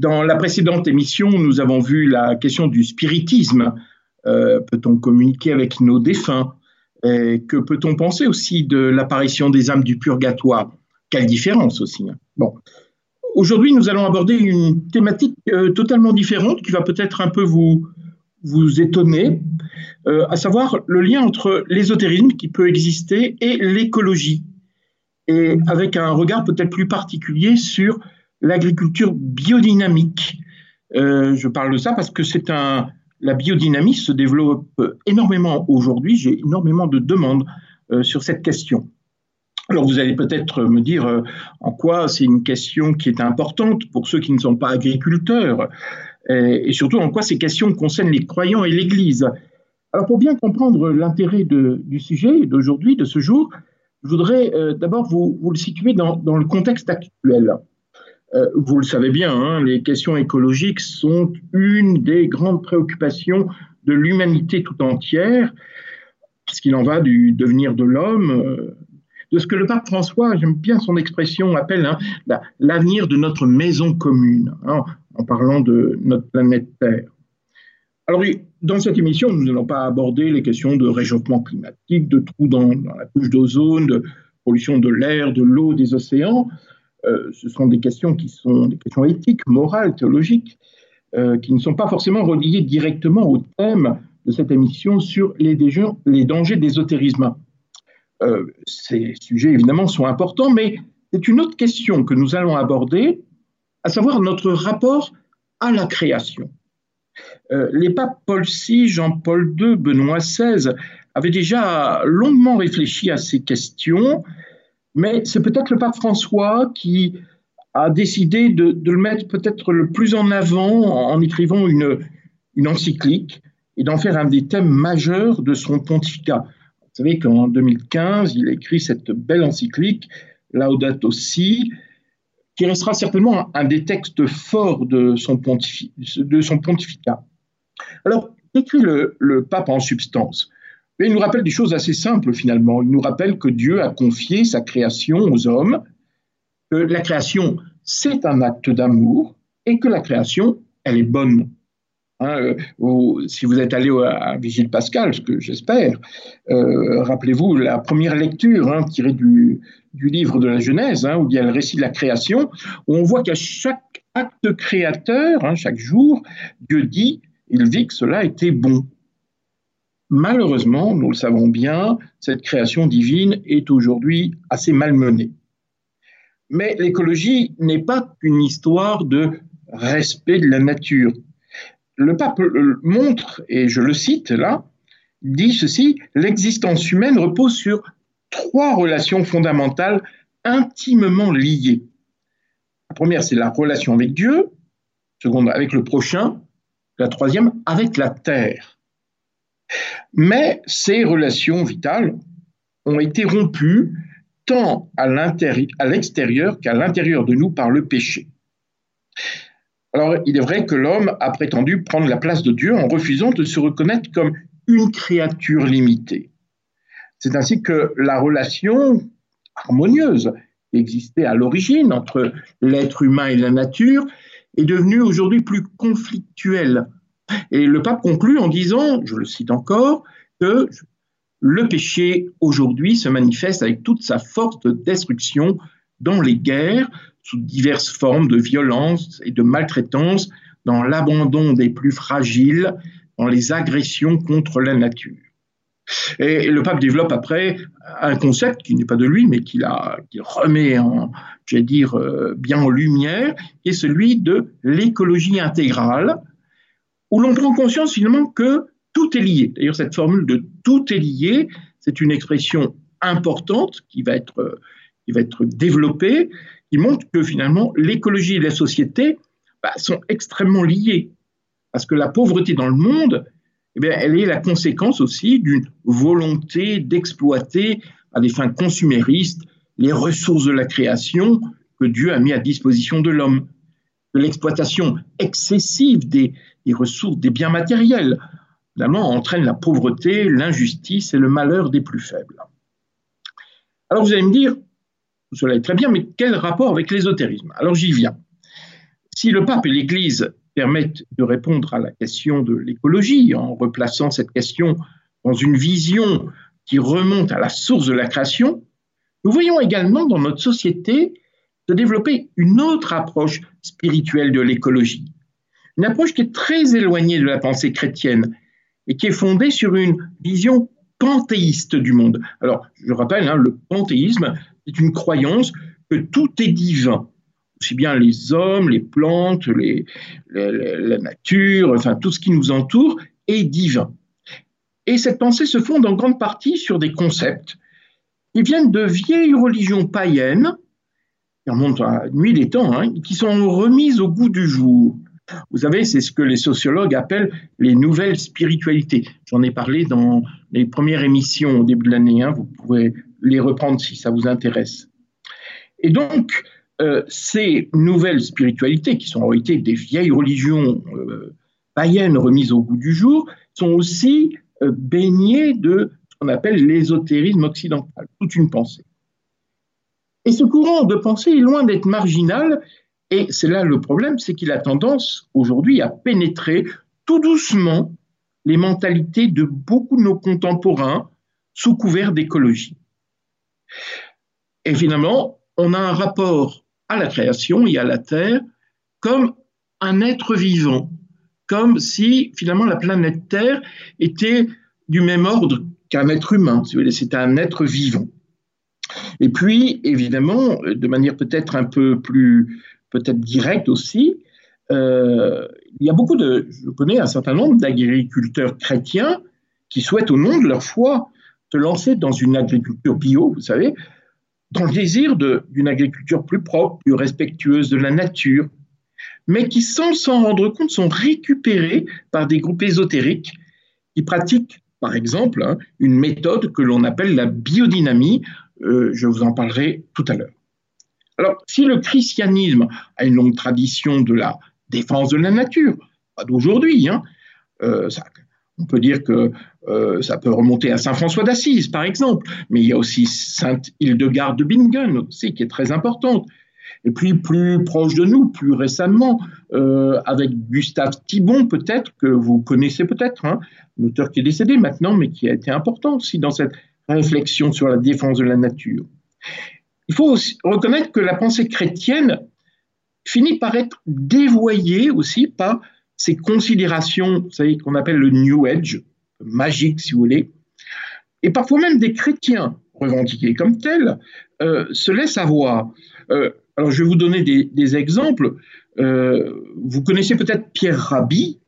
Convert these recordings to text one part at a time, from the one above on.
Dans la précédente émission, nous avons vu la question du spiritisme. Euh, peut-on communiquer avec nos défunts? Que peut-on penser aussi de l'apparition des âmes du purgatoire? Quelle différence aussi hein. Bon. Aujourd'hui, nous allons aborder une thématique euh, totalement différente qui va peut-être un peu vous, vous étonner, euh, à savoir le lien entre l'ésotérisme qui peut exister et l'écologie, et avec un regard peut-être plus particulier sur l'agriculture biodynamique. Euh, je parle de ça parce que c'est un, la biodynamie se développe énormément aujourd'hui. J'ai énormément de demandes euh, sur cette question. Alors vous allez peut-être me dire euh, en quoi c'est une question qui est importante pour ceux qui ne sont pas agriculteurs et, surtout en quoi ces questions concernent les croyants et l'Église. Alors pour bien comprendre l'intérêt du sujet d'aujourd'hui, de ce jour, je voudrais d'abord vous, vous, le situer dans, dans le contexte actuel. Euh, vous le savez bien, hein, les questions écologiques sont une des grandes préoccupations de l'humanité tout entière, parce qu'il en va du devenir de l'homme, euh, de ce que le pape François, j'aime bien son expression, appelle hein, l'avenir de notre maison commune, hein, en parlant de notre planète Terre. Alors, dans cette émission, nous n'allons pas aborder les questions de réchauffement climatique, de trous dans la couche d'ozone, de pollution de l'air, de l'eau, des océans. Euh, ce sont des questions qui sont des questions éthiques, morales, théologiques, euh, qui ne sont pas forcément reliées directement au thème de cette émission sur les, dangers d'ésotérisme. Euh, ces sujets, évidemment, sont importants, mais c'est une autre question que nous allons aborder, à savoir notre rapport à la création. les papes Paul VI, Jean-Paul II, Benoît XVI avaient déjà longuement réfléchi à ces questions mais c'est peut-être le pape François qui a décidé de, le mettre peut-être le plus en avant en, écrivant une, une encyclique et d'en faire un des thèmes majeurs de son pontificat. Vous savez qu'en 2015, il a écrit cette belle encyclique, Laudato Si, qui restera certainement un des textes forts de son, pontificat. Alors, qu'écrit le, le pape en substance il nous rappelle des choses assez simples finalement. Il nous rappelle que Dieu a confié sa création aux hommes, que la création, c'est un acte d'amour et que la création, elle est bonne. Hein, euh, si vous êtes allé à Vigile Pascal, ce que j'espère, euh, rappelez-vous la première lecture hein, tirée du, livre de la Genèse, hein, où il y a le récit de la création, où on voit qu'à chaque acte créateur, chaque jour, Dieu dit, il vit que cela était bon. Malheureusement, nous le savons bien, cette création divine est aujourd'hui assez malmenée. Mais l'écologie n'est pas qu'une histoire de respect de la nature. Le pape montre, et je le cite là, dit ceci, l'existence humaine repose sur trois relations fondamentales intimement liées. La première, c'est la relation avec Dieu, la seconde avec le prochain, la troisième avec la terre. Mais ces relations vitales ont été rompues tant à l'extérieur qu'à l'intérieur de nous par le péché. Alors, il est vrai que l'homme a prétendu prendre la place de Dieu en refusant de se reconnaître comme une créature limitée. C'est ainsi que la relation harmonieuse qui existait à l'origine entre l'être humain et la nature est devenue aujourd'hui plus conflictuelle et le pape conclut en disant, je le cite encore, que le péché aujourd'hui se manifeste avec toute sa force de destruction dans les guerres, sous diverses formes de violence et de maltraitance, dans l'abandon des plus fragiles, dans les agressions contre la nature. Et le pape développe après un concept qui n'est pas de lui, mais qu'il remet en, euh, bien en lumière, qui est celui de l'écologie intégrale, où l'on prend conscience finalement que tout est lié. D'ailleurs, cette formule de tout est lié, c'est une expression importante qui va être, euh, qui va être développée, qui montre que finalement l'écologie et la société bah, sont extrêmement liées. Parce que la pauvreté dans le monde, eh bien, elle est la conséquence aussi d'une volonté d'exploiter à des fins consuméristes les ressources de la création que Dieu a mis à disposition de l'homme. L'exploitation excessive des, ressources, des biens matériels, finalement, entraîne la pauvreté, l'injustice et le malheur des plus faibles. Alors vous allez me dire, cela est très bien, mais quel rapport avec l'ésotérisme? Alors j'y viens. si le pape et l'Église permettent de répondre à la question de l'écologie en replaçant cette question dans une vision qui remonte à la source de la création, nous voyons également dans notre société se développer une autre approche spirituelle de l'écologie, une approche qui est très éloignée de la pensée chrétienne et qui est fondée sur une vision panthéiste du monde. Alors, je rappelle, hein, le panthéisme, c'est une croyance que tout est divin, aussi bien les hommes, les plantes, la nature, enfin tout ce qui nous entoure est divin. Et cette pensée se fonde en grande partie sur des concepts qui viennent de vieilles religions païennes, qui remontent à nuit des temps, hein, qui sont remises au goût du jour. Vous savez, c'est ce que les sociologues appellent les nouvelles spiritualités. J'en ai parlé dans les premières émissions au début de l'année. Hein. vous pouvez les reprendre si ça vous intéresse. Et donc, euh, ces nouvelles spiritualités, qui sont en réalité des vieilles religions euh, païennes remises au goût du jour, sont aussi euh, baignées de ce qu'on appelle l'ésotérisme occidental, toute une pensée. Et ce courant de pensée est loin d'être marginal, et c'est là le problème, c'est qu'il a tendance aujourd'hui à pénétrer tout doucement les mentalités de beaucoup de nos contemporains sous couvert d'écologie. Et finalement, on a un rapport à la création et à la Terre comme un être vivant, comme si finalement la planète Terre était du même ordre qu'un être humain, c'était un être vivant. Et puis, évidemment, de manière peut-être un peu plus peut-être direct aussi. Euh, il y a beaucoup de, je connais un certain nombre d'agriculteurs chrétiens qui souhaitent, au nom de leur foi, se lancer dans une agriculture bio, vous savez, dans le désir d'une agriculture plus propre, plus respectueuse de la nature, mais qui, sans s'en rendre compte, sont récupérés par des groupes ésotériques qui pratiquent, par exemple, hein, une méthode que l'on appelle la biodynamie. Euh, je vous en parlerai tout à l'heure. Alors, si le christianisme a une longue tradition de la défense de la nature, pas d'aujourd'hui, hein, euh, on peut dire que euh, ça peut remonter à Saint François d'Assise, par exemple, mais il y a aussi Sainte Hildegarde de Bingen aussi, qui est très importante. Et puis plus proche de nous, plus récemment, euh, avec Gustave Thibon, peut-être, que vous connaissez peut-être, hein, un auteur qui est décédé maintenant, mais qui a été important aussi dans cette réflexion sur la défense de la nature. Il faut reconnaître que la pensée chrétienne finit par être dévoyée aussi par ces considérations, vous savez, qu'on appelle le New Age, magique si vous voulez, et parfois même des chrétiens revendiqués comme tels euh, se laissent avoir. Euh, alors je vais vous donner des, exemples. Euh, vous connaissez peut-être Pierre Rabhi,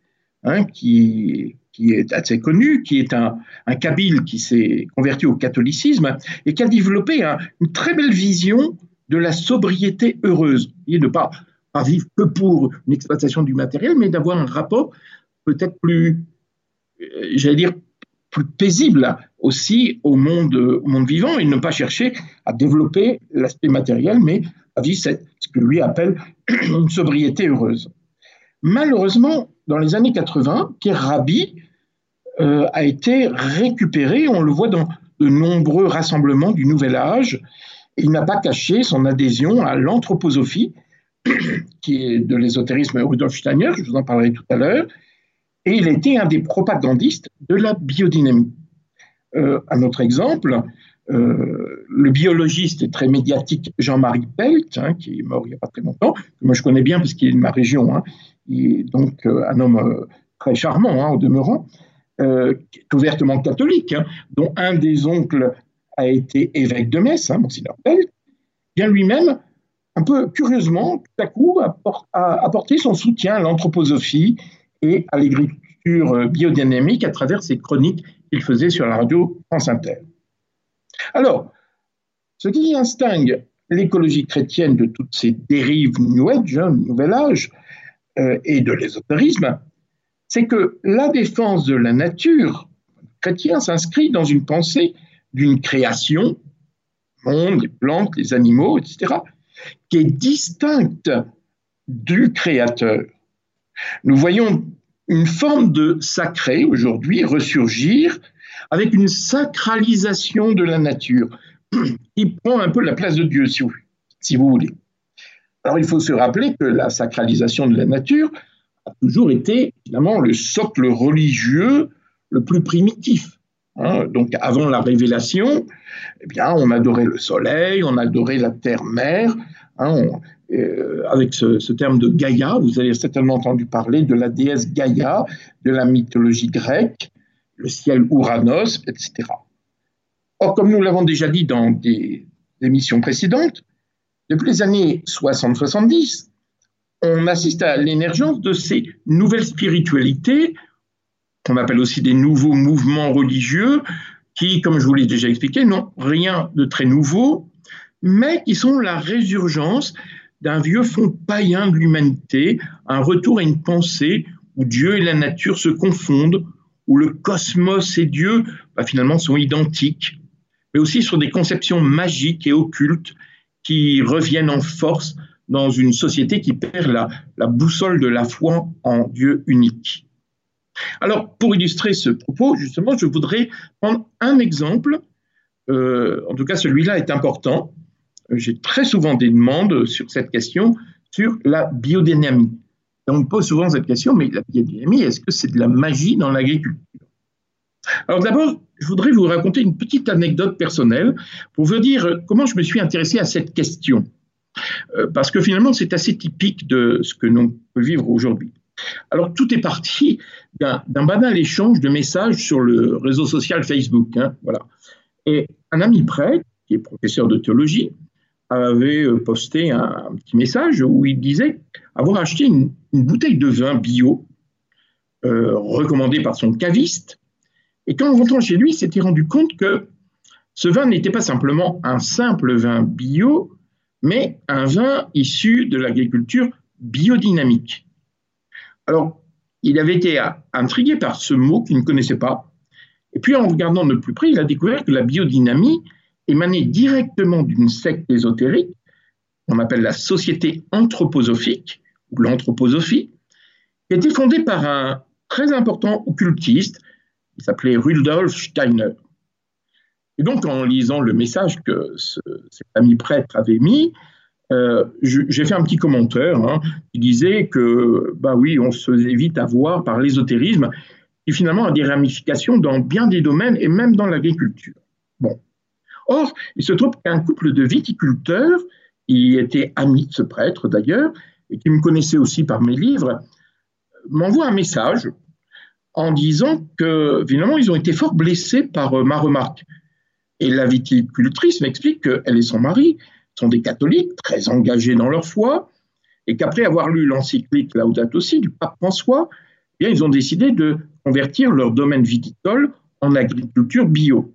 hein, qui, qui est assez connu, qui est un, un Kabyle qui s'est converti au catholicisme et qui a développé une très belle vision de la sobriété heureuse, et ne pas, pas vivre que pour une exploitation du matériel, mais d'avoir un rapport peut-être plus, euh, j'allais dire, plus paisible aussi au monde, monde vivant et ne pas chercher à développer l'aspect matériel, mais à vivre ce que lui appelle une sobriété heureuse. Malheureusement, dans les années 80, Pierre Rabhi euh, a été récupéré. On le voit dans de nombreux rassemblements du Nouvel Âge. Il n'a pas caché son adhésion à l'anthroposophie, qui est de l'ésotérisme Rudolf Steiner, je vous en parlerai tout à l'heure, et il était un des propagandistes de la biodynamie. Euh, un autre exemple, euh, le biologiste très médiatique Jean-Marie Pelt, hein, qui est mort il n'y a pas très longtemps, que moi je connais bien parce qu'il est de ma région, hein, est donc euh, un homme euh, très charmant hein, au demeurant, euh, ouvertement catholique, hein, dont un des oncles a été évêque de Metz, hein, Monseigneur Pell, bien lui-même, un peu curieusement, tout à coup, a apporté son soutien à l'anthroposophie et à l'agriculture biodynamique à travers ses chroniques qu'il faisait sur la radio France Inter. Alors, ce qui distingue l'écologie chrétienne de toutes ces dérives New Age, hein, Nouvel Âge, euh, et de l'ésotérisme, c'est que la défense de la nature chrétienne s'inscrit dans une pensée d'une création, monde, les plantes, les animaux, etc., qui est distincte du Créateur. Nous voyons une forme de sacré aujourd'hui ressurgir avec une sacralisation de la nature qui prend un peu la place de Dieu, si vous, si vous voulez. Alors il faut se rappeler que la sacralisation de la nature a toujours été finalement le socle religieux le plus primitif. Hein. donc avant la révélation, eh bien, on adorait le soleil, on adorait la terre-mère. Hein, euh, avec ce, terme de Gaïa, vous avez certainement entendu parler de la déesse Gaïa, de la mythologie grecque, le ciel Ouranos, etc. Or, comme nous l'avons déjà dit dans des émissions précédentes, depuis les années 60-70, on assiste à l'émergence de ces nouvelles spiritualités, qu'on appelle aussi des nouveaux mouvements religieux, qui, comme je vous l'ai déjà expliqué, n'ont rien de très nouveau, mais qui sont la résurgence d'un vieux fond païen de l'humanité, un retour à une pensée où Dieu et la nature se confondent, où le cosmos et Dieu bah, finalement sont identiques, mais aussi sur des conceptions magiques et occultes qui reviennent en force dans une société qui perd la, boussole de la foi en Dieu unique. Alors, pour illustrer ce propos, justement, je voudrais prendre un exemple. Euh, en tout cas, celui-là est important. J'ai très souvent des demandes sur cette question, sur la biodynamie. on me pose souvent cette question, mais la biodynamie, est-ce que c'est de la magie dans l'agriculture? Alors d'abord, je voudrais vous raconter une petite anecdote personnelle pour vous dire comment je me suis intéressé à cette question. Euh, parce que finalement, c'est assez typique de ce que l'on peut vivre aujourd'hui. Alors, tout est parti d'un banal échange de messages sur le réseau social Facebook. Hein, voilà. Et un ami prêtre, qui est professeur de théologie, avait euh, posté un, petit message où il disait avoir acheté une, bouteille de vin bio euh, recommandée par son caviste. Et quand on rentrant chez lui, il s'était rendu compte que ce vin n'était pas simplement un simple vin bio, mais un vin issu de l'agriculture biodynamique? Alors, il avait été intrigué par ce mot qu'il ne connaissait pas. Et puis, en regardant de plus près, il a découvert que la biodynamie émanait directement d'une secte ésotérique, qu'on appelle la Société anthroposophique, ou l'anthroposophie, qui était fondée par un très important occultiste, qui s'appelait Rudolf Steiner. Et donc, en lisant le message que cet ami prêtre avait mis, euh, j'ai fait un petit commentaire hein, qui disait que, bah oui, on se faisait vite avoir par l'ésotérisme, qui finalement a des ramifications dans bien des domaines et même dans l'agriculture. Bon. Or, il se trouve qu'un couple de viticulteurs, qui était amis de ce prêtre d'ailleurs, et qui me connaissait aussi par mes livres, m'envoie un message en disant que finalement ils ont été fort blessés par euh, ma remarque. Et la viticultrice m'explique qu'elle et son mari sont des catholiques très engagés dans leur foi, et qu'après avoir lu l'encyclique Laudato Si du pape François, eh ils ont décidé de convertir leur domaine viticole en agriculture bio.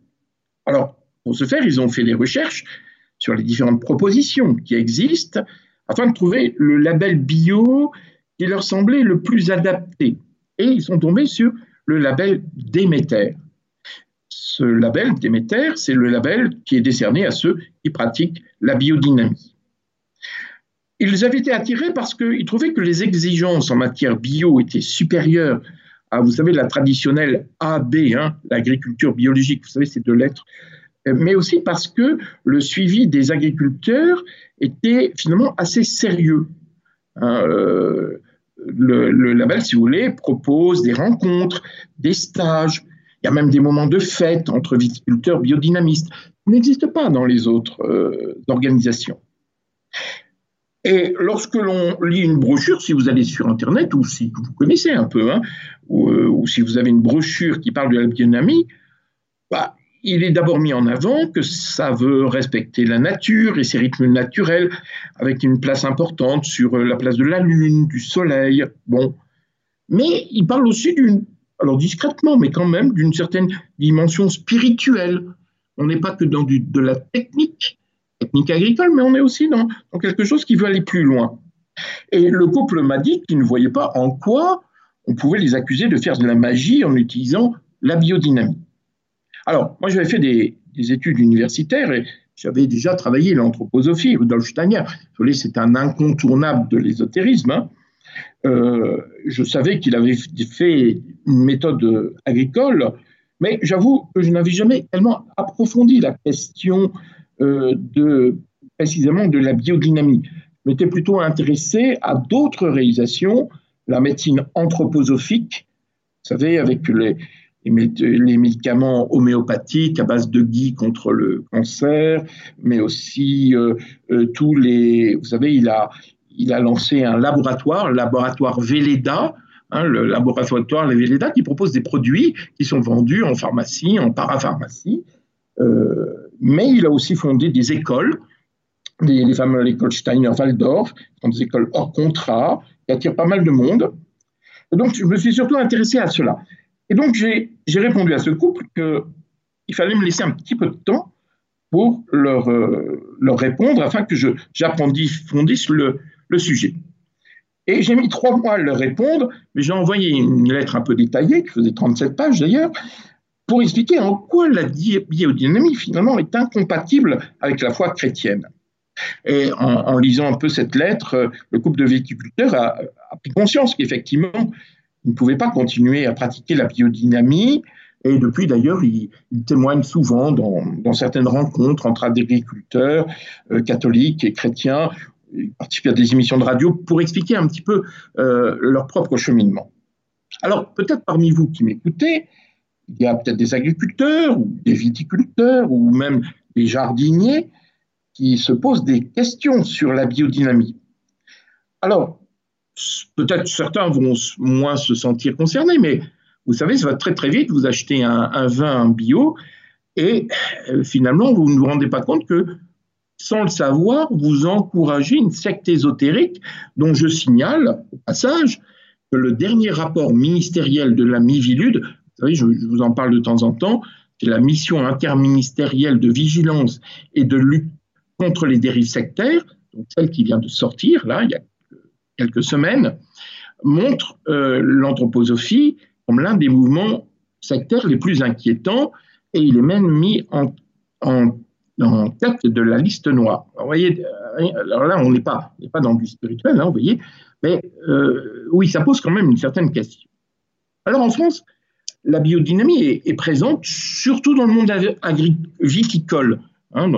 Alors, pour ce faire, ils ont fait des recherches sur les différentes propositions qui existent afin de trouver le label bio qui leur semblait le plus adapté. Et ils sont tombés sur le label Déméter. Ce label Déméter, c'est le label qui est décerné à ceux qui pratiquent la biodynamie. Ils avaient été attirés parce qu'ils trouvaient que les exigences en matière bio étaient supérieures à, vous savez, la traditionnelle AB, hein, l'agriculture biologique, vous savez, c'est deux lettres, mais aussi parce que le suivi des agriculteurs était finalement assez sérieux. Hein, euh, le, label, si vous voulez, propose des rencontres, des stages, il y a même des moments de fête entre viticulteurs biodynamistes n'existe pas dans les autres euh, organisations. Et lorsque l'on lit une brochure, si vous allez sur Internet, ou si vous connaissez un peu, hein, euh, ou, si vous avez une brochure qui parle de la biodynamie, bah, il est d'abord mis en avant que ça veut respecter la nature et ses rythmes naturels, avec une place importante sur la place de la Lune, du Soleil. Bon. Mais il parle aussi d'une, alors discrètement, mais quand même, d'une certaine dimension spirituelle, on n'est pas que dans de la technique, technique agricole, mais on est aussi dans, quelque chose qui veut aller plus loin. Et le couple m'a dit qu'il ne voyait pas en quoi on pouvait les accuser de faire de la magie en utilisant la biodynamie. Alors, moi, j'avais fait des, études universitaires et j'avais déjà travaillé l'anthroposophie. Rudolf Steiner, c'est un incontournable de l'ésotérisme. Hein. Euh, je savais qu'il avait fait une méthode agricole mais j'avoue que je n'avais jamais tellement approfondi la question euh, de, précisément de la biodynamie. m'étais plutôt intéressé à d'autres réalisations, la médecine anthroposophique, vous savez, avec les, les médicaments homéopathiques à base de gui contre le cancer, mais aussi euh, euh, tous les. Vous savez, il a, il a lancé un laboratoire, le laboratoire Véleda, hein, le laboratoire Véleda, qui propose des produits qui sont vendus en pharmacie, en parapharmacie. Euh, mais il a aussi fondé des écoles, les, les fameuses écoles Steiner-Waldorf, qui sont des écoles hors contrat, qui attirent pas mal de monde. donc, je me suis surtout intéressé à cela. Et donc, j'ai répondu à ce couple qu'il fallait me laisser un petit peu de temps pour leur, euh, leur répondre afin que j'approfondisse le, le sujet. Et j'ai mis trois mois à leur répondre, mais j'ai envoyé une lettre un peu détaillée, qui faisait 37 pages d'ailleurs, pour expliquer en quoi la biodynamie finalement est incompatible avec la foi chrétienne. Et en, lisant un peu cette lettre, euh, le couple de viticulteurs a, a pris conscience qu'effectivement, il ne pouvait pas continuer à pratiquer la biodynamie. Et depuis, d'ailleurs, il, témoigne souvent dans, certaines rencontres entre agriculteurs euh, catholiques et chrétiens. Il participe à des émissions de radio pour expliquer un petit peu euh, leur propre cheminement. Alors, peut-être parmi vous qui m'écoutez, il y a peut-être des agriculteurs ou des viticulteurs ou même des jardiniers qui se posent des questions sur la biodynamie. Alors, peut-être certains vont moins se sentir concernés, mais vous savez, ça va très très vite. Vous achetez un, vin bio et euh, finalement, vous ne vous rendez pas compte que sans le savoir, vous encouragez une secte ésotérique dont je signale au passage que le dernier rapport ministériel de la Mivilude, vous savez, je, je vous en parle de temps en temps, c'est la mission interministérielle de vigilance et de lutte contre les dérives sectaires, donc celle qui vient de sortir, là, il y a quelques semaines, montre euh, l'anthroposophie comme l'un des mouvements sectaires les plus inquiétants et il est même mis en, tête de la liste noire. vous voyez, euh, alors là, on n'est pas, pas dans du spirituel, hein, vous voyez, mais euh, oui, ça pose quand même une certaine question. Alors en France, la biodynamie est, présente surtout dans le monde viticole. Hein,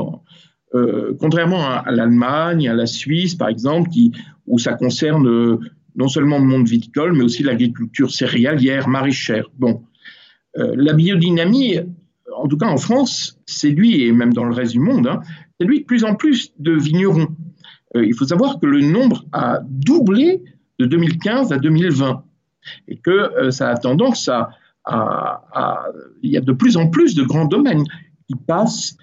contrairement à, l'Allemagne, à la Suisse, par exemple, où ça concerne euh, non seulement le monde viticole, mais aussi l'agriculture céréalière, maraîchère. Bon, euh, la biodynamie, en tout cas en France, séduit, et même dans le reste du monde, hein, séduit de plus en plus de vignerons. Euh, il faut savoir que le nombre a doublé de 2015 à 2020 et que ça a tendance à, Il y a de plus en plus de grands domaines qui passent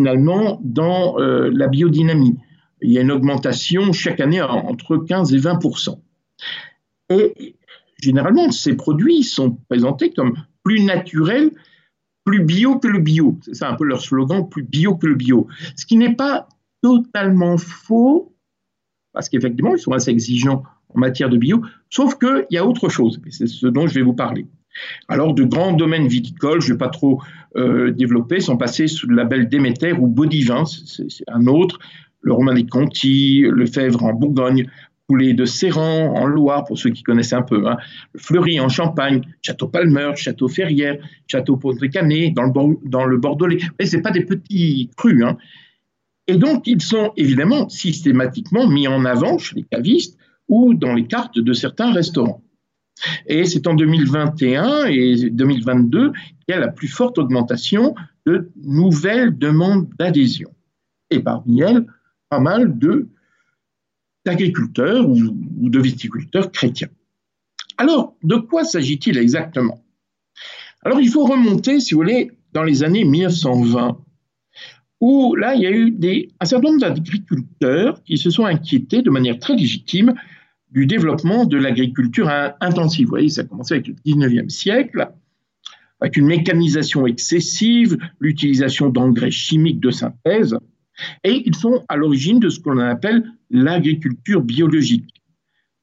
finalement dans la biodynamie il y a une augmentation chaque année entre 15 et 20% Et généralement, ces produits sont présentés comme plus naturels, plus bio que le bio. C'est ça un peu leur slogan, plus bio que le bio. Ce qui n'est pas totalement faux, parce qu'effectivement, ils sont assez exigeants en matière de bio, sauf qu'il y a autre chose, et c'est ce dont je vais vous parler. Alors, de grands domaines viticoles, je ne vais pas trop euh, développer, sont passés sous le label Déméter ou Bodivin, c'est un autre, le Romain des Conti, le Fèvre en Bourgogne, Poulet de Serran en Loire, pour ceux qui connaissent un peu, hein, le Fleury en Champagne, Château Palmer, Château Ferrière, Château le, dans le Bordelais. Mais ce pas des petits crus. Hein. Et donc, ils sont évidemment systématiquement mis en avant chez les cavistes ou dans les cartes de certains restaurants. Et c'est en 2021 et 2022 qu'il y a la plus forte augmentation de nouvelles demandes d'adhésion. Et parmi elles, pas mal d'agriculteurs ou, de viticulteurs chrétiens. Alors, de quoi s'agit-il exactement? Alors, il faut remonter, si vous voulez, dans les années 1920, où là, il y a eu un certain nombre d'agriculteurs qui se sont inquiétés de manière très légitime du développement de l'agriculture intensive. Vous voyez, ça a commencé avec le 19e siècle, avec une mécanisation excessive, l'utilisation d'engrais chimiques de synthèse, et ils sont à l'origine de ce qu'on appelle l'agriculture biologique,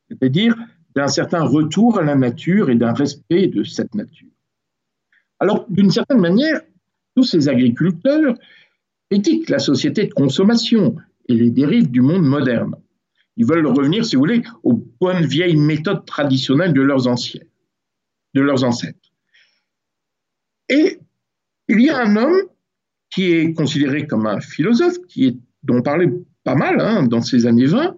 c'est-à-dire d'un certain retour à la nature et d'un respect de cette nature. Alors, d'une certaine manière, tous ces agriculteurs critiquent la société de consommation et les dérives du monde moderne. Ils veulent revenir, si vous voulez, aux bonnes vieilles méthodes traditionnelles de leurs anciens, de leurs ancêtres. Et il y a un homme qui est considéré comme un philosophe, qui est, dont on parlait pas mal hein, dans ces années 20,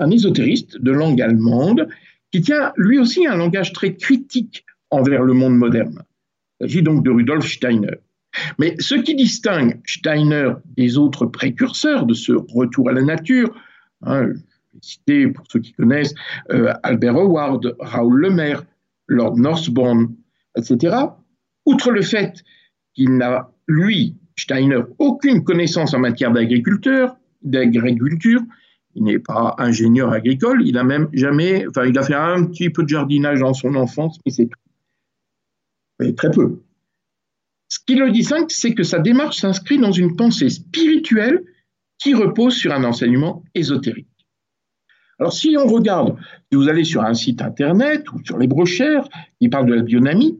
un ésotériste de langue allemande qui tient lui aussi un langage très critique envers le monde moderne. Il s'agit donc de Rudolf Steiner. Mais ce qui distingue Steiner des autres précurseurs de ce retour à la nature, hein, citer pour ceux qui connaissent euh, Albert Howard, Raoul Lemaire, Lord Northbourne, etc., outre le fait qu'il n'a, lui, Steiner, aucune connaissance en matière d'agriculture, d'agriculture, il n'est pas ingénieur agricole, il a même jamais, enfin, il a fait un petit peu de jardinage dans son enfance, mais c'est tout. Mais très peu. Ce qui le distingue, c'est que sa démarche s'inscrit dans une pensée spirituelle qui repose sur un enseignement ésotérique. Alors, si on regarde, si vous allez sur un site internet ou sur les brochures qui parlent de la bionamie,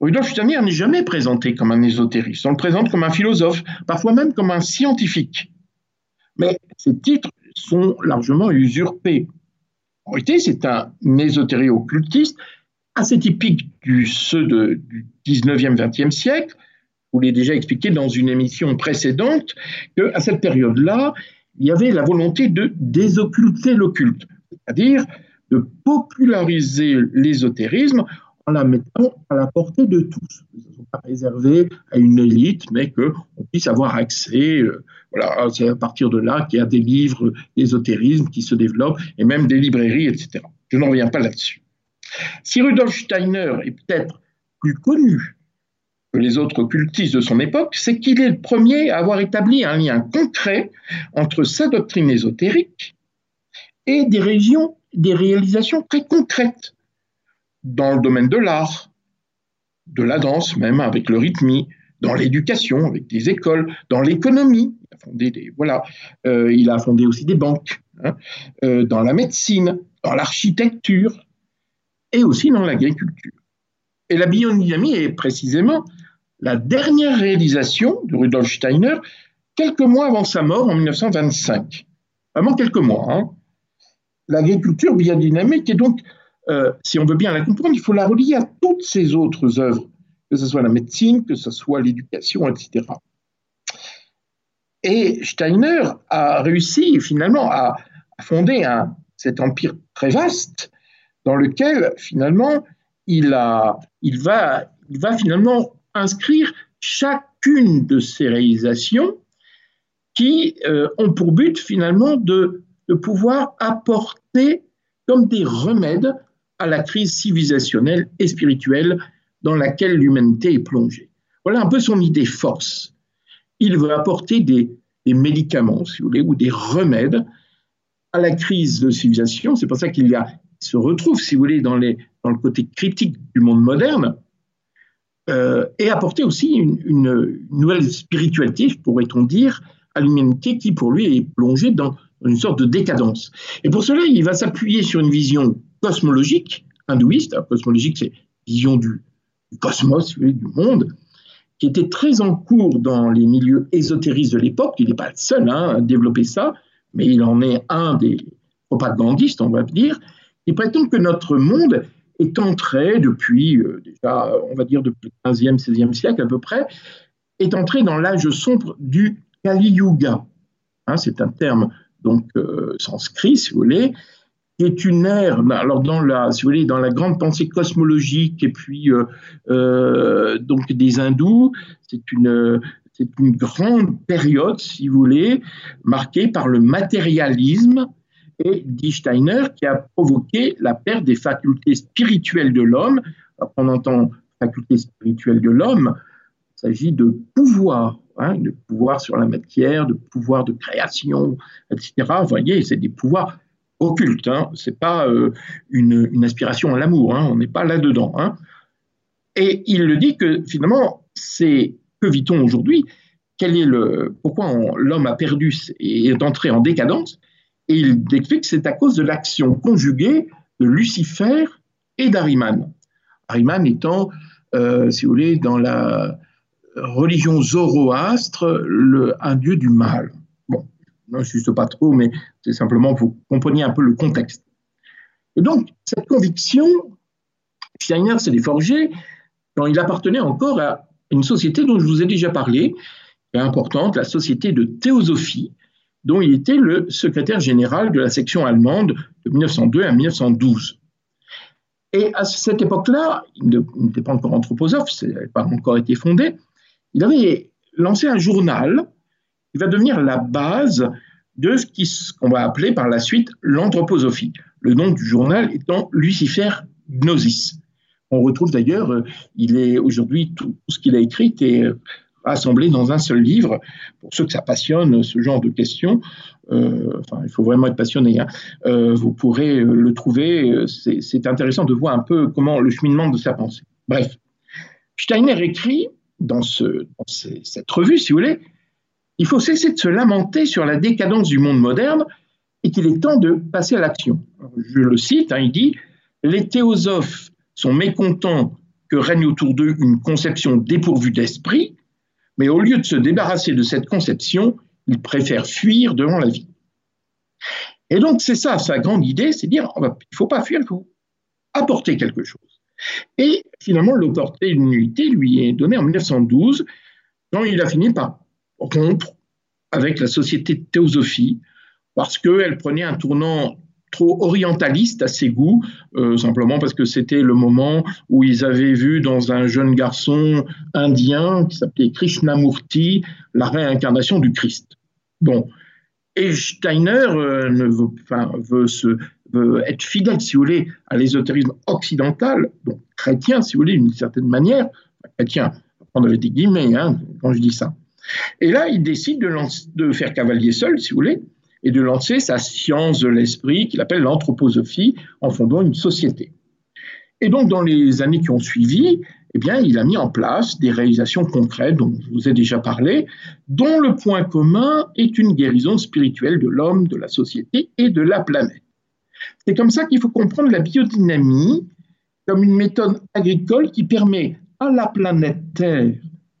Rudolf Steiner n'est jamais présenté comme un ésotériste. On le présente comme un philosophe, parfois même comme un scientifique. Mais ces titres sont largement usurpés. En réalité, c'est un ésotério-occultiste assez typique du ceux du 19e, 20e siècle. Je vous l'ai déjà expliqué dans une émission précédente qu'à cette période-là, il y avait la volonté de désocculter l'occulte, c'est-à-dire de populariser l'ésotérisme en la mettant à la portée de tous. Ne pas réservé à une élite, mais qu'on puisse avoir accès. Euh, voilà, c'est à partir de là qu'il y a des livres d'ésotérisme qui se développent, et même des librairies, etc. Je n'en reviens pas là-dessus. Si Rudolf Steiner est peut-être plus connu que les autres occultistes de son époque, c'est qu'il est le premier à avoir établi un lien concret entre sa doctrine ésotérique et des régions, des réalisations très concrètes dans le domaine de l'art, de la danse même avec le rythme, dans l'éducation avec des écoles, dans l'économie. Il a fondé voilà, euh, il a fondé aussi des banques, hein, euh, dans la médecine, dans l'architecture et aussi dans l'agriculture. Et la biodynamie est précisément la dernière réalisation de Rudolf Steiner quelques mois avant sa mort en 1925. Vraiment quelques mois. Hein. L'agriculture biodynamique est donc, euh, si on veut bien la comprendre, il faut la relier à toutes ces autres œuvres, que ce soit la médecine, que ce soit l'éducation, etc. Et Steiner a réussi finalement à, fonder cet empire très vaste dans lequel finalement il va finalement inscrire chacune de ces réalisations qui euh, ont pour but finalement de, pouvoir apporter comme des remèdes à la crise civilisationnelle et spirituelle dans laquelle l'humanité est plongée. Voilà un peu son idée force. Il veut apporter des, médicaments, si vous voulez, ou des remèdes à la crise de civilisation. C'est pour ça qu'il y a se retrouve, si vous voulez, dans le côté critique du monde moderne, euh, et apporter aussi une, nouvelle spiritualité, pourrait-on dire, à l'humanité qui, pour lui, est plongée dans une sorte de décadence. Et pour cela, il va s'appuyer sur une vision cosmologique, hindouiste. Cosmologique, c'est vision du, cosmos, du monde, qui était très en cours dans les milieux ésotéristes de l'époque. Il n'est pas le seul hein, à développer ça, mais il en est un des propagandistes, on va dire. Il prétend que notre monde est entré depuis, euh, déjà, on va dire depuis le 15e, 16e siècle à peu près, est entré dans l'âge sombre du Kali Yuga. Hein, c'est un terme donc euh, sanskrit, si vous voulez, qui est une ère, alors dans la, si vous voulez, dans la grande pensée cosmologique et puis euh, donc des hindous, c'est une c'est une grande période, si vous voulez, marquée par le matérialisme et dit Steiner, qui a provoqué la perte des facultés spirituelles de l'homme. On entend facultés spirituelles de l'homme, il s'agit de pouvoir, hein, de pouvoir sur la matière, de pouvoir de création, etc. Vous voyez, c'est des pouvoirs occultes. Hein. Ce n'est pas euh, une, une, aspiration à l'amour. Hein. On n'est pas là-dedans. Hein. Et il le dit que finalement, c'est que vit-on aujourd'hui? Quel est le, pourquoi l'homme a perdu et est entré en décadence? Et il explique que c'est à cause de l'action conjuguée de Lucifer et d'Ariman. Ariman étant, euh, si vous voulez, dans la religion zoroastre, un dieu du mal. Bon, je n'insiste pas trop, mais c'est simplement pour que vous compreniez un peu le contexte. Et donc, cette conviction, Steiner s'est déforgé quand il appartenait encore à une société dont je vous ai déjà parlé, importante, la société de théosophie, dont il était le secrétaire général de la section allemande de 1902 à 1912. Et à cette époque-là, il n'était pas encore anthroposophe, ça n'avait pas encore été fondé, il avait lancé un journal qui va devenir la base de ce qu'on va appeler par la suite l'anthroposophie. Le nom du journal étant Lucifer Gnosis. On retrouve d'ailleurs, euh, il est aujourd'hui tout, ce qu'il a écrit est euh, rassemblé dans un seul livre. Pour ceux que ça passionne, ce genre de questions, euh, enfin, il faut vraiment être passionné. Hein. vous pourrez le trouver. C'est intéressant de voir un peu comment le cheminement de sa pensée. Bref, Steiner écrit dans cette revue, si vous voulez, il faut cesser de se lamenter sur la décadence du monde moderne et qu'il est temps de passer à l'action. Je le cite, hein, il dit Les théosophes sont mécontents que règne autour d'eux une conception dépourvue d'esprit, mais au lieu de se débarrasser de cette conception, ils préfèrent fuir devant la vie. Et donc, c'est ça, sa grande idée, c'est dire il ne faut pas fuir, il faut apporter quelque chose. Et finalement, l'opportunité lui est donnée en 1912, quand il a fini par rompre avec la société de théosophie, parce qu'elle prenait un tournant orientaliste à ses goûts, euh, simplement parce que c'était le moment où ils avaient vu dans un jeune garçon indien qui s'appelait Krishnamurti la réincarnation du Christ. Bon. Et Steiner euh, ne veut, enfin, veut, se, veut être fidèle, si vous voulez, à l'ésotérisme occidental, donc chrétien, si vous voulez, d'une certaine manière. chrétien, on avait des guillemets hein, quand je dis ça. Et là, il décide de, de faire cavalier seul, si vous voulez, et de lancer sa science de l'esprit qu'il appelle l'anthroposophie en fondant une société. Et donc, dans les années qui ont suivi, eh bien, il a mis en place des réalisations concrètes dont je vous ai déjà parlé, dont le point commun est une guérison spirituelle de l'homme, de la société et de la planète. C'est comme ça qu'il faut comprendre la biodynamie comme une méthode agricole qui permet à la planète Terre,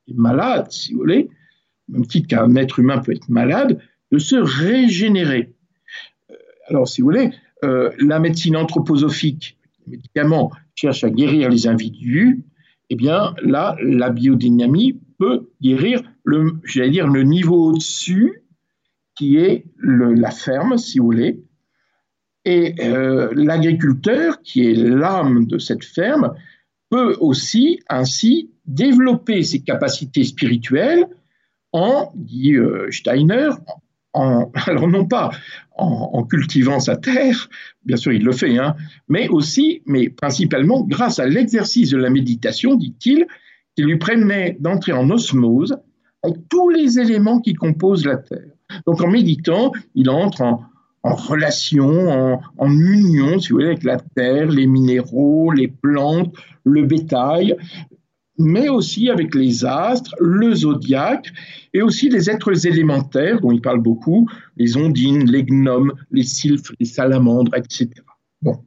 est malade, si vous voulez, même titre qu'un être humain peut être malade, se régénérer. Euh, alors, si vous voulez, euh, la médecine anthroposophique, les médicaments cherchent à guérir les individus, eh bien là, la biodynamie peut guérir, le niveau au-dessus, qui est la ferme, si vous voulez, et euh, l'agriculteur, qui est l'âme de cette ferme, peut aussi ainsi développer ses capacités spirituelles en, dit Steiner, alors non pas en, cultivant sa terre, bien sûr il le fait, hein, mais aussi, mais principalement grâce à l'exercice de la méditation, dit-il, qui lui permet d'entrer en osmose avec tous les éléments qui composent la terre. Donc en méditant, il entre en, relation, en, en, union, si vous voulez, avec la terre, les minéraux, les plantes, le bétail, mais aussi avec les astres, le zodiaque, et aussi les êtres élémentaires dont il parle beaucoup, les ondines, les gnomes, les sylphes, les salamandres, etc. Bon.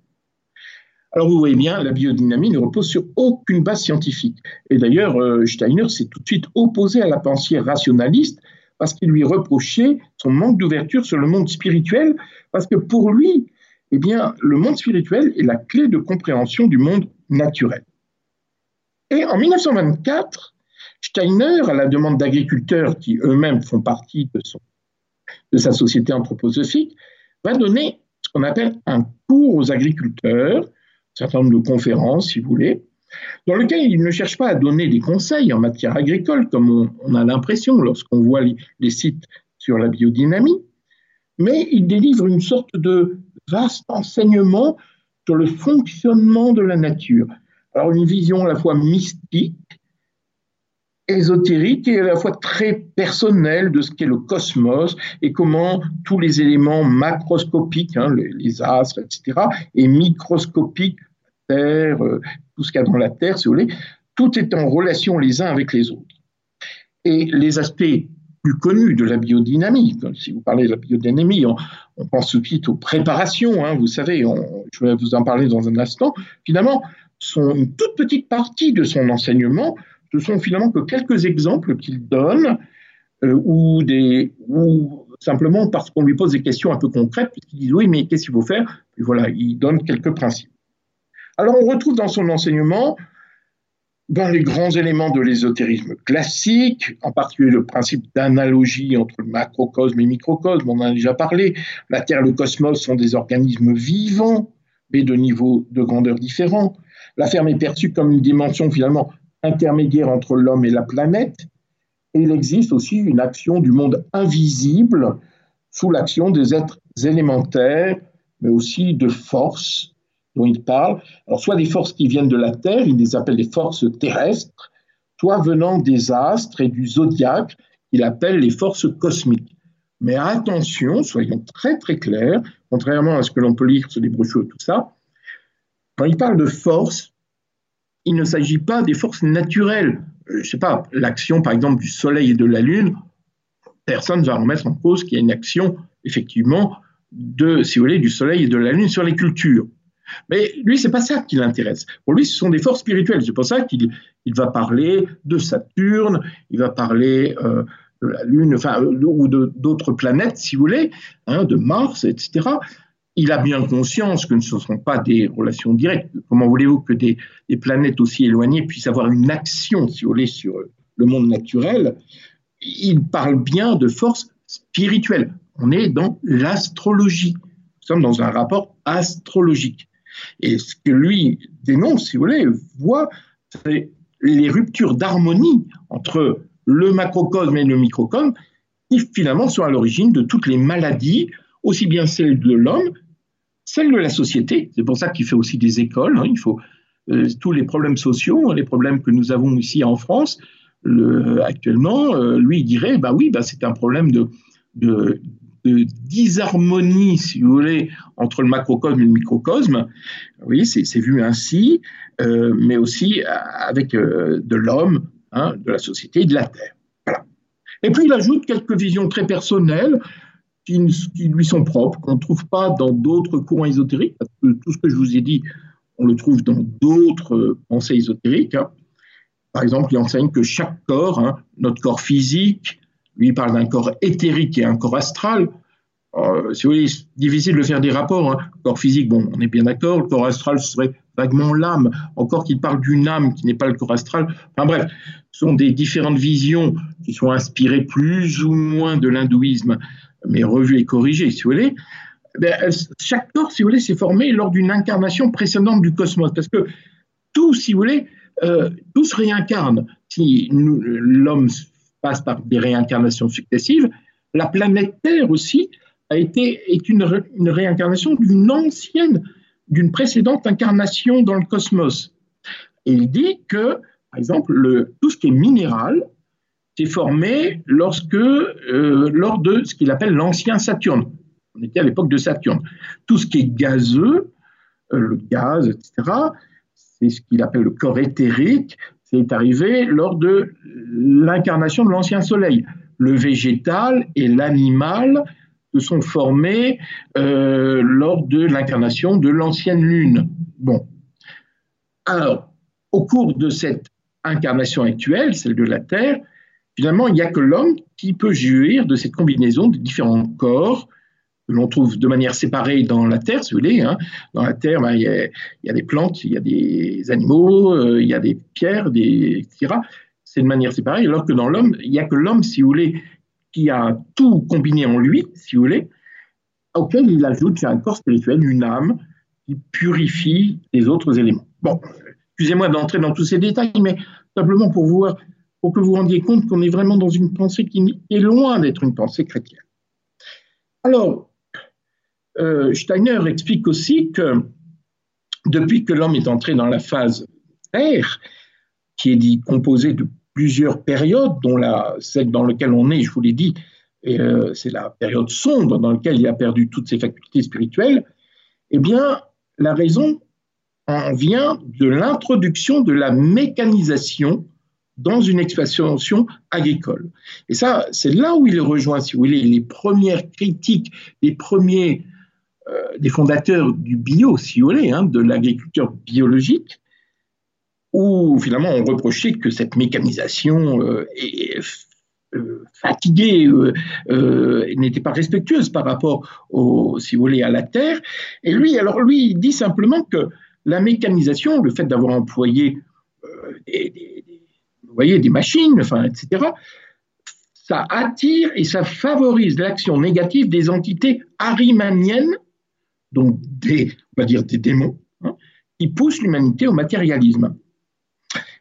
Alors vous voyez bien, la biodynamie ne repose sur aucune base scientifique. Et d'ailleurs, euh, Steiner s'est tout de suite opposé à la pensée rationaliste parce qu'il lui reprochait son manque d'ouverture sur le monde spirituel, parce que pour lui, eh bien, le monde spirituel est la clé de compréhension du monde naturel. Et en 1924, Steiner, à la demande d'agriculteurs qui eux-mêmes font partie de, son, de sa société anthroposophique, va donner ce qu'on appelle un cours aux agriculteurs, un certain nombre de conférences, si vous voulez, dans lequel il ne cherche pas à donner des conseils en matière agricole, comme on, a l'impression lorsqu'on voit les, sites sur la biodynamie, mais il délivre une sorte de vaste enseignement sur le fonctionnement de la nature. Alors une vision à la fois mystique, ésotérique et à la fois très personnel de ce qu'est le cosmos et comment tous les éléments macroscopiques, hein, les, astres, etc., et microscopiques, la Terre, euh, tout ce qu'il y a dans la Terre, si vous voulez, tout est en relation les uns avec les autres. Et les aspects plus connus de la biodynamie, si vous parlez de la biodynamie, on, pense tout de suite aux préparations, hein, vous savez, je vais vous en parler dans un instant, finalement, sont une toute petite partie de son enseignement ce sont finalement que quelques exemples qu'il donne, euh, ou, des, ou simplement parce qu'on lui pose des questions un peu concrètes, puisqu'il dit oui, mais qu'est-ce qu'il faut faire? Puis voilà, il donne quelques principes. Alors on retrouve dans son enseignement dans les grands éléments de l'ésotérisme classique, en particulier le principe d'analogie entre le macrocosme et le microcosme, on en a déjà parlé, la Terre et le cosmos sont des organismes vivants, mais de niveaux de grandeur différents. La ferme est perçue comme une dimension finalement intermédiaire entre l'homme et la planète, et il existe aussi une action du monde invisible sous l'action des êtres élémentaires, mais aussi de forces dont il parle. Alors, soit des forces qui viennent de la Terre, il les appelle les forces terrestres, soit venant des astres et du zodiaque, qu'il appelle les forces cosmiques. Mais attention, soyons très très clairs, contrairement à ce que l'on peut lire sur les brochures, tout ça, quand il parle de forces, il ne s'agit pas des forces naturelles. Euh, je ne sais pas, l'action par exemple du Soleil et de la Lune, personne ne va remettre en cause qu'il y a une action effectivement de, si vous voulez, du Soleil et de la Lune sur les cultures. Mais lui, c'est pas ça qui l'intéresse. Pour lui, ce sont des forces spirituelles. C'est pour ça qu'il il va parler de Saturne, il va parler euh, de la Lune, enfin, euh, ou d'autres planètes, si vous voulez, hein, de Mars, etc. Il a bien conscience que ce ne sont pas des relations directes. Comment voulez-vous que des, planètes aussi éloignées puissent avoir une action, si vous voulez, sur le monde naturel? Il parle bien de forces spirituelles. On est dans l'astrologie. Nous sommes dans un rapport astrologique. Et ce que lui dénonce, si vous voulez, voit, c'est les ruptures d'harmonie entre le macrocosme et le microcosme qui finalement sont à l'origine de toutes les maladies, aussi bien celles de l'homme, celles de la société. C'est pour ça qu'il fait aussi des écoles. Hein. il faut euh, tous les problèmes sociaux, les problèmes que nous avons ici en France. actuellement, euh, lui, il dirait, bah oui, bah, c'est un problème de, disharmonie, si vous voulez, entre le macrocosme et le microcosme. Oui, c'est vu ainsi, euh, mais aussi avec de l'homme, hein, de la société et de la Terre. Et puis il ajoute quelques visions très personnelles qui, lui sont propres, qu'on ne trouve pas dans d'autres courants ésotériques, parce que tout ce que je vous ai dit, on le trouve dans d'autres pensées ésotériques. Hein. Par exemple, il enseigne que chaque corps, hein, notre corps physique, lui, parle d'un corps éthérique et un corps astral. Euh, si vous voulez, c'est difficile de faire des rapports. Hein. Corps physique, bon, on est bien d'accord. Le corps astral, serait vaguement l'âme. Encore qu'il parle d'une âme qui n'est pas le corps astral. Enfin bref, ce sont des différentes visions qui sont inspirées plus ou moins de l'hindouisme, mais revues et corrigées, si vous voulez. Ben, chaque corps, si vous voulez, s'est formé lors d'une incarnation précédente du cosmos. Parce que tout, si vous voulez, euh, tout se réincarne. Si l'homme passe par des réincarnations successives. La planète Terre aussi a été, est une, réincarnation d'une ancienne, d'une précédente incarnation dans le cosmos. Et il dit que, par exemple, le, tout ce qui est minéral s'est formé lorsque, euh, lors de ce qu'il appelle l'ancien Saturne. On était à l'époque de Saturne. Tout ce qui est gazeux, euh, le gaz, etc., c'est ce qu'il appelle le corps éthérique, c'est arrivé lors de l'incarnation de l'ancien soleil. Le végétal et l'animal se sont formés euh, lors de l'incarnation de l'ancienne lune. Bon. Alors, au cours de cette incarnation actuelle, celle de la Terre, finalement, il n'y a que l'homme qui peut jouir de cette combinaison de différents corps que l'on trouve de manière séparée dans la Terre, si vous voulez. Hein. Dans la Terre, ben, il, y a, des plantes, il y a des animaux, euh, il y a des pierres, etc. C'est de manière séparée, alors que dans l'homme, il n'y a que l'homme, si vous voulez, qui a tout combiné en lui, si vous voulez, auquel il ajoute un corps spirituel, une âme, qui purifie les autres éléments. Bon, excusez-moi d'entrer dans tous ces détails, mais simplement pour, voir, pour que vous rendiez compte qu'on est vraiment dans une pensée qui est loin d'être une pensée chrétienne. Alors, euh, Steiner explique aussi que depuis que l'homme est entré dans la phase Terre, qui est dit composée de plusieurs périodes, dont la, celle dans laquelle on est, je vous l'ai dit, euh, c'est la période sombre dans laquelle il a perdu toutes ses facultés spirituelles, eh bien, la raison en vient de l'introduction de la mécanisation dans une exploitation agricole. Et ça, c'est là où il rejoint, si vous voulez, les premières critiques, les premiers euh, des fondateurs du bio, si vous voulez, hein, de l'agriculture biologique, où finalement on reprochait que cette mécanisation euh, est, euh, fatiguée, n'était pas respectueuse par rapport, si vous voulez, à la terre. Et lui, alors lui, il dit simplement que la mécanisation, le fait d'avoir employé vous voyez, des machines, enfin, etc., ça attire et ça favorise l'action négative des entités arimaniennes, donc des, on va dire des démons, hein, qui poussent l'humanité au matérialisme.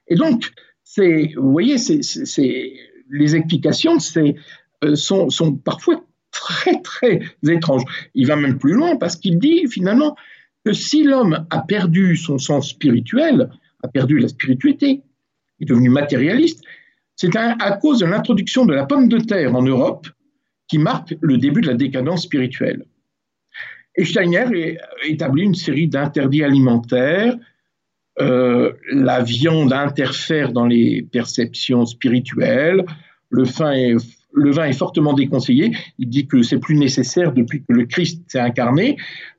Et donc, vous voyez, les explications euh, sont, sont parfois très, très étranges. Il va même plus loin parce qu'il dit finalement que si l'homme a perdu son sens spirituel, a perdu la spiritualité, est devenu matérialiste, c'est à cause de l'introduction de la pomme de terre en Europe qui marque le début de la décadence spirituelle. Et Steiner établit une série d'interdits alimentaires. Euh, la viande interfère dans les perceptions spirituelles. Le vin est, fortement déconseillé. Il dit que c'est plus nécessaire depuis que le Christ s'est incarné,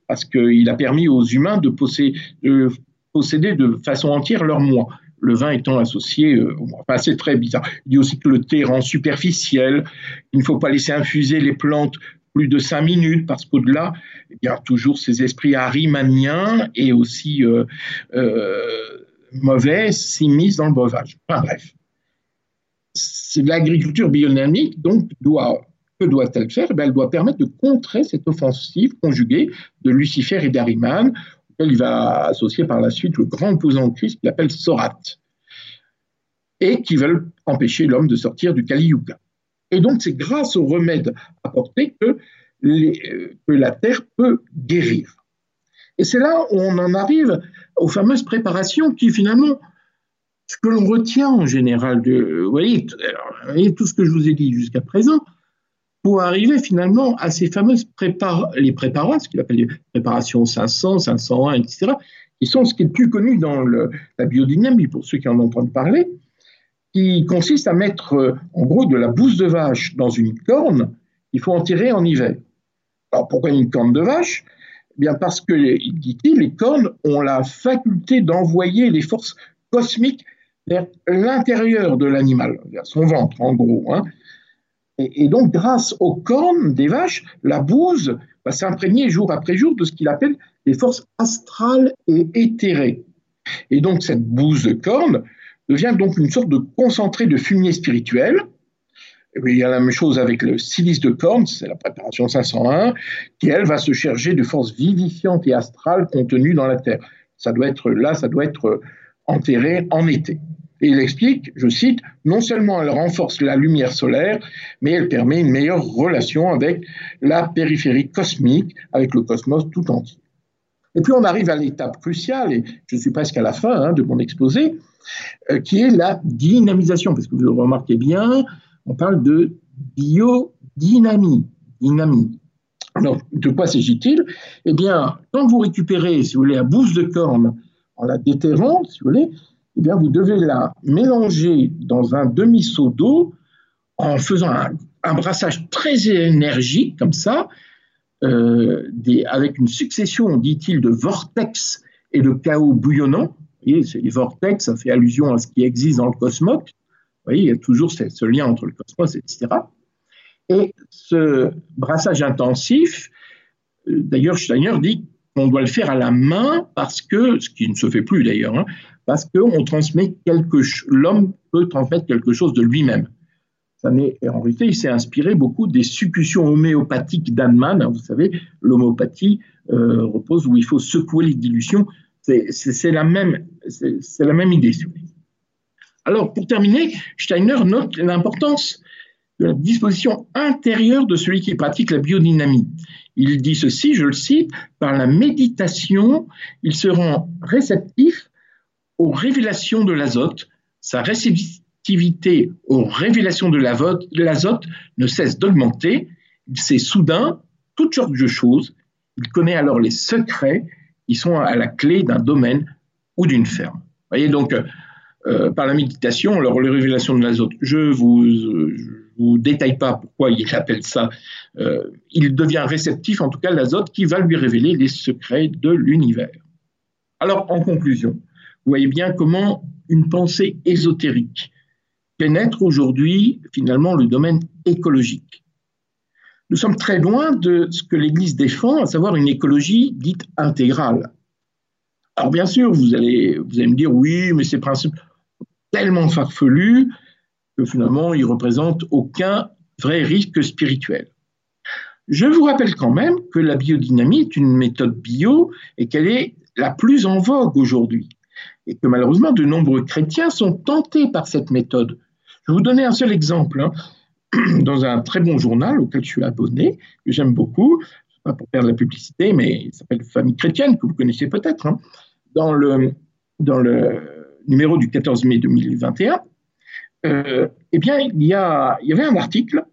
parce qu'il a permis aux humains de posséder de façon entière leur moi le vin étant associé, euh, enfin c'est très bizarre. Il dit aussi que le thé rend superficiel, il ne faut pas laisser infuser les plantes plus de cinq minutes parce qu'au-delà, il y a toujours ces esprits arimaniens et aussi euh, euh, mauvais s'immiscent dans le breuvage. Enfin bref, l'agriculture biodynamique, donc doit que doit-elle faire? Eh Elle doit permettre de contrer cette offensive conjuguée de Lucifer et d'Ariman il va associer par la suite le grand opposant de Christ qu'il appelle Sorat, et qui veulent empêcher l'homme de sortir du Kali Yuga. Et donc, c'est grâce aux remèdes apportés que, la terre peut guérir. Et c'est là où on en arrive aux fameuses préparations qui, finalement, ce que l'on retient en général de. vous tout ce que je vous ai dit jusqu'à présent, pour arriver finalement à ces fameuses prépar les préparats, ce qu'il appelle les préparations 500, 501, etc., qui sont ce qui est le plus connu dans la biodynamie, pour ceux qui en entendent parler, qui consiste à mettre euh, en gros de la bouse de vache dans une corne qu'il faut enterrer en hiver. Alors pourquoi une corne de vache? Eh Bien parce que, dit-il, les cornes ont la faculté d'envoyer les forces cosmiques vers l'intérieur de l'animal, vers son ventre en gros. Hein. Et, donc, grâce aux cornes des vaches, la bouse va s'imprégner jour après jour de ce qu'il appelle les forces astrales et éthérées. Et donc, cette bouse de cornes devient donc une sorte de concentré de fumier spirituel. Il y a la même chose avec le silice de corne, c'est la préparation 501, qui, elle, va se charger de forces vivifiantes et astrales contenues dans la terre. Ça doit être là, ça doit être enterré en été. Et il explique, je cite, non seulement elle renforce la lumière solaire, mais elle permet une meilleure relation avec la périphérie cosmique, avec le cosmos tout entier. Et puis on arrive à l'étape cruciale, et je suis presque à la fin hein, de mon exposé, euh, qui est la dynamisation, parce que vous remarquez bien, on parle de biodynamie. Dynamie. Alors, de quoi s'agit-il? Eh bien, quand vous récupérez, si vous voulez, la bouse de corne en la déterrant, si vous voulez, eh bien, vous devez la mélanger dans un demi-seau d'eau en faisant un, brassage très énergique, comme ça, euh, avec une succession, dit-il, de vortex et de chaos bouillonnants. Vous voyez, les vortex, ça fait allusion à ce qui existe dans le cosmos. Vous voyez, il y a toujours ce, ce lien entre le cosmos, etc. Et ce brassage intensif, euh, d'ailleurs, Steiner dit qu'on doit le faire à la main parce que, ce qui ne se fait plus d'ailleurs, hein, parce qu'on transmet quelque l'homme peut transmettre quelque chose de lui-même. en réalité, il s'est inspiré beaucoup des supputions homéopathiques d'Annemann. Vous savez, l'homéopathie euh, repose où il faut secouer les dilutions. C'est la, même, la même idée. Alors, pour terminer, Steiner note l'importance de la disposition intérieure de celui qui pratique la biodynamie. Il dit ceci, je le cite, par la méditation, il se rend réceptif aux révélations de l'azote, sa réceptivité aux révélations de l'azote ne cesse d'augmenter. Il sait soudain toutes sortes de choses. Il connaît alors les secrets qui sont à la clé d'un domaine ou d'une ferme. Vous voyez donc, euh, par la méditation, alors les révélations de l'azote, je vous, vous détaille pas pourquoi il appelle ça. Euh, il devient réceptif, en tout cas l'azote, qui va lui révéler les secrets de l'univers. Alors, en conclusion, vous voyez bien comment une pensée ésotérique pénètre aujourd'hui finalement le domaine écologique. Nous sommes très loin de ce que l'Église défend, à savoir une écologie dite intégrale. Alors bien sûr, vous allez, vous allez me dire, oui, mais ces principes, tellement farfelu que finalement, il représente aucun vrai risque spirituel. Je vous rappelle quand même que la biodynamie est une méthode bio et qu'elle est la plus en vogue aujourd'hui. Et que malheureusement, de nombreux chrétiens sont tentés par cette méthode. Je vais vous donner un seul exemple. Hein. Dans un très bon journal auquel je suis abonné, que j'aime beaucoup, pas pour de la publicité, mais il s'appelle Famille chrétienne, que vous connaissez peut-être, hein. dans, le, dans le numéro du 14 mai 2021, euh, eh bien, il y, a, il avait un article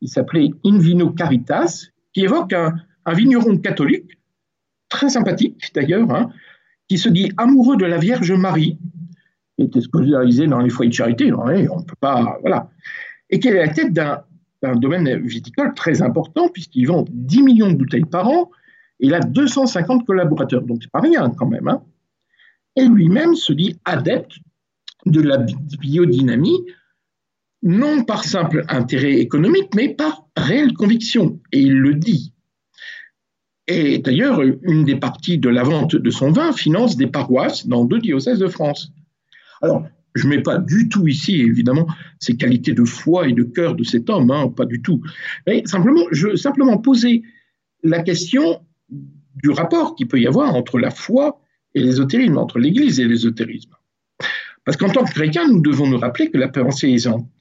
qui s'appelait In Vino Caritas, qui évoque un, vigneron catholique, très sympathique d'ailleurs, hein, qui se dit amoureux de la Vierge Marie, qui était scolarisé dans les foyers de charité, on ne peut pas, et qui est à la tête d'un domaine viticole très important, puisqu'il vend 10 millions de bouteilles par an, et il a 250 collaborateurs, donc c'est pas rien quand même. Hein. Et lui-même se dit adepte de la biodynamie, non par simple intérêt économique, mais par réelle conviction, et il le dit. Et d'ailleurs, une des parties de la vente de son vin finance des paroisses dans deux diocèses de France. Alors, je ne mets pas du tout ici, évidemment, ces qualités de foi et de cœur de cet homme, hein, pas du tout. Simplement, je veux simplement poser la question du rapport qu'il peut y avoir entre la foi et l'ésotérisme, entre l'Église et l'ésotérisme. Parce qu'en tant que chrétien, nous devons nous rappeler que la pensée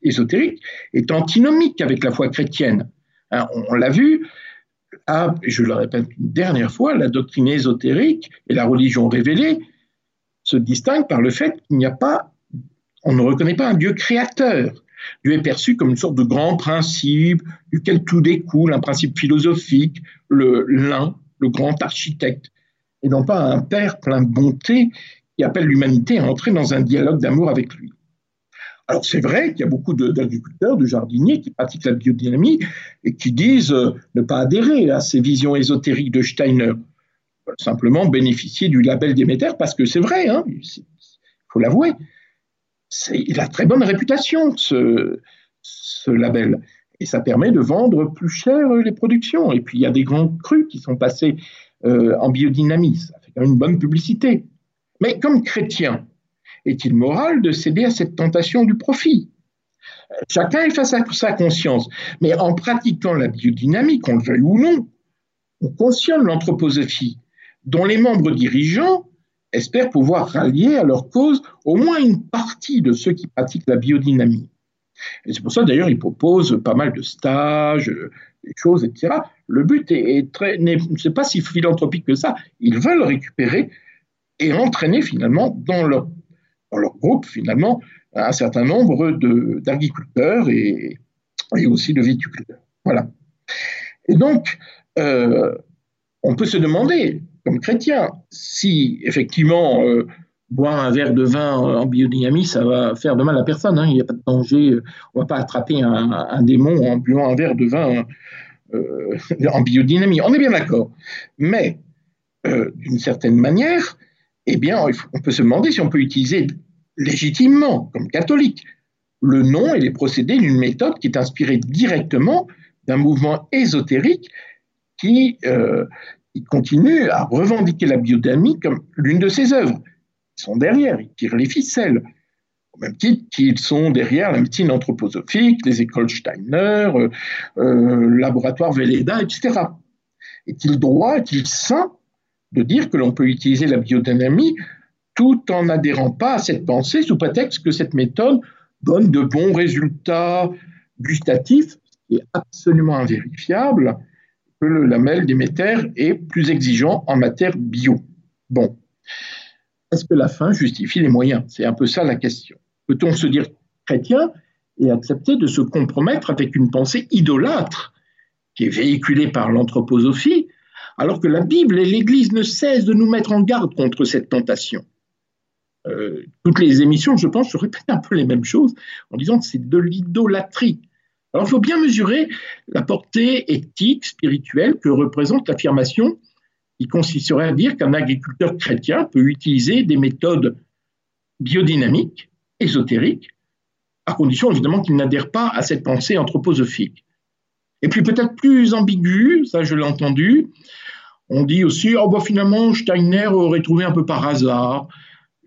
ésotérique est antinomique avec la foi chrétienne. Hein, on, l'a vu, je le répète une dernière fois, la doctrine ésotérique et la religion révélée se distinguent par le fait qu'il n'y a pas, on ne reconnaît pas un Dieu créateur. Dieu est perçu comme une sorte de grand principe duquel tout découle, un principe philosophique, le l'un, le grand architecte, et non pas un père plein de bonté qui appelle l'humanité à entrer dans un dialogue d'amour avec lui. Alors c'est vrai qu'il y a beaucoup d'agriculteurs, de, jardiniers qui pratiquent la biodynamie et qui disent euh, ne pas adhérer à ces visions ésotériques de Steiner, simplement bénéficier du label Déméter parce que c'est vrai, hein, il faut l'avouer, il a très bonne réputation ce, label et ça permet de vendre plus cher les productions. Et puis il y a des grands crus qui sont passés euh, en biodynamie, ça fait quand même une bonne publicité. Mais comme chrétien, est-il moral de céder à cette tentation du profit? Chacun est face à sa conscience, mais en pratiquant la biodynamique, on le veuille ou non, on cautionne l'anthroposophie, dont les membres dirigeants espèrent pouvoir rallier à leur cause au moins une partie de ceux qui pratiquent la biodynamie. Et c'est pour ça d'ailleurs ils proposent pas mal de stages, des choses, etc. Le but est, très, c'est pas si philanthropique que ça. Ils veulent récupérer et entraîner finalement dans leur, dans leur groupe finalement un certain nombre d'agriculteurs et, et, aussi de viticulteurs. Voilà. Et donc, euh, on peut se demander, comme chrétien, si effectivement euh, boire un verre de vin en biodynamie, ça va faire de mal à personne. Hein. Il n'y a pas de danger. On ne va pas attraper un, démon en buvant un verre de vin euh, en biodynamie. On est bien d'accord. Mais d'une certaine manière, eh bien, on peut se demander si on peut utiliser légitimement, comme catholique, le nom et les procédés d'une méthode qui est inspirée directement d'un mouvement ésotérique qui, euh, continue à revendiquer la biodynamie comme l'une de ses œuvres. Ils sont derrière, ils tirent les ficelles, au même titre qu'ils sont derrière la médecine anthroposophique, les écoles Steiner, euh, euh laboratoire Velleda, etc. Est-il droit, est-il de dire que l'on peut utiliser la biodynamie tout en n'adhérant pas à cette pensée sous prétexte que cette méthode donne de bons résultats gustatifs, ce qui est absolument invérifiable, que le lamel d'éméter est plus exigeant en matière bio. Bon. Est-ce que la fin justifie les moyens? C'est un peu ça la question. Peut-on se dire chrétien et accepter de se compromettre avec une pensée idolâtre qui est véhiculée par l'anthroposophie alors que la Bible et l'Église ne cessent de nous mettre en garde contre cette tentation. Euh, toutes les émissions, je pense, je répète un peu les mêmes choses en disant que c'est de l'idolâtrie. Alors il faut bien mesurer la portée éthique, spirituelle que représente l'affirmation qui consisterait à dire qu'un agriculteur chrétien peut utiliser des méthodes biodynamiques, ésotériques, à condition évidemment qu'il n'adhère pas à cette pensée anthroposophique. Et puis peut-être plus ambigu, ça je l'ai entendu, on dit aussi, oh bah finalement, Steiner aurait trouvé un peu par hasard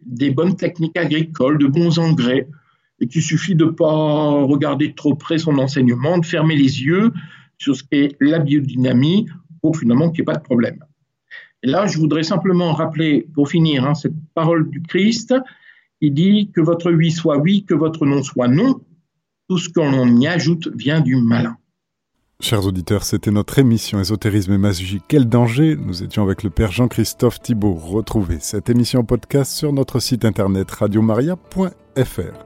des bonnes techniques agricoles, de bons engrais, et qu'il suffit de ne pas regarder trop près son enseignement, de fermer les yeux sur ce qu'est la biodynamie pour finalement qu'il n'y ait pas de problème. Et là, je voudrais simplement rappeler, pour finir, hein, cette parole du Christ, il dit que votre oui soit oui, que votre non soit non. Tout ce qu'on y ajoute vient du malin. Chers auditeurs, c'était notre émission Ésotérisme et magie. Quel danger Nous étions avec le Père Jean-Christophe Thibault. Retrouvez cette émission podcast sur notre site internet radiomaria.fr.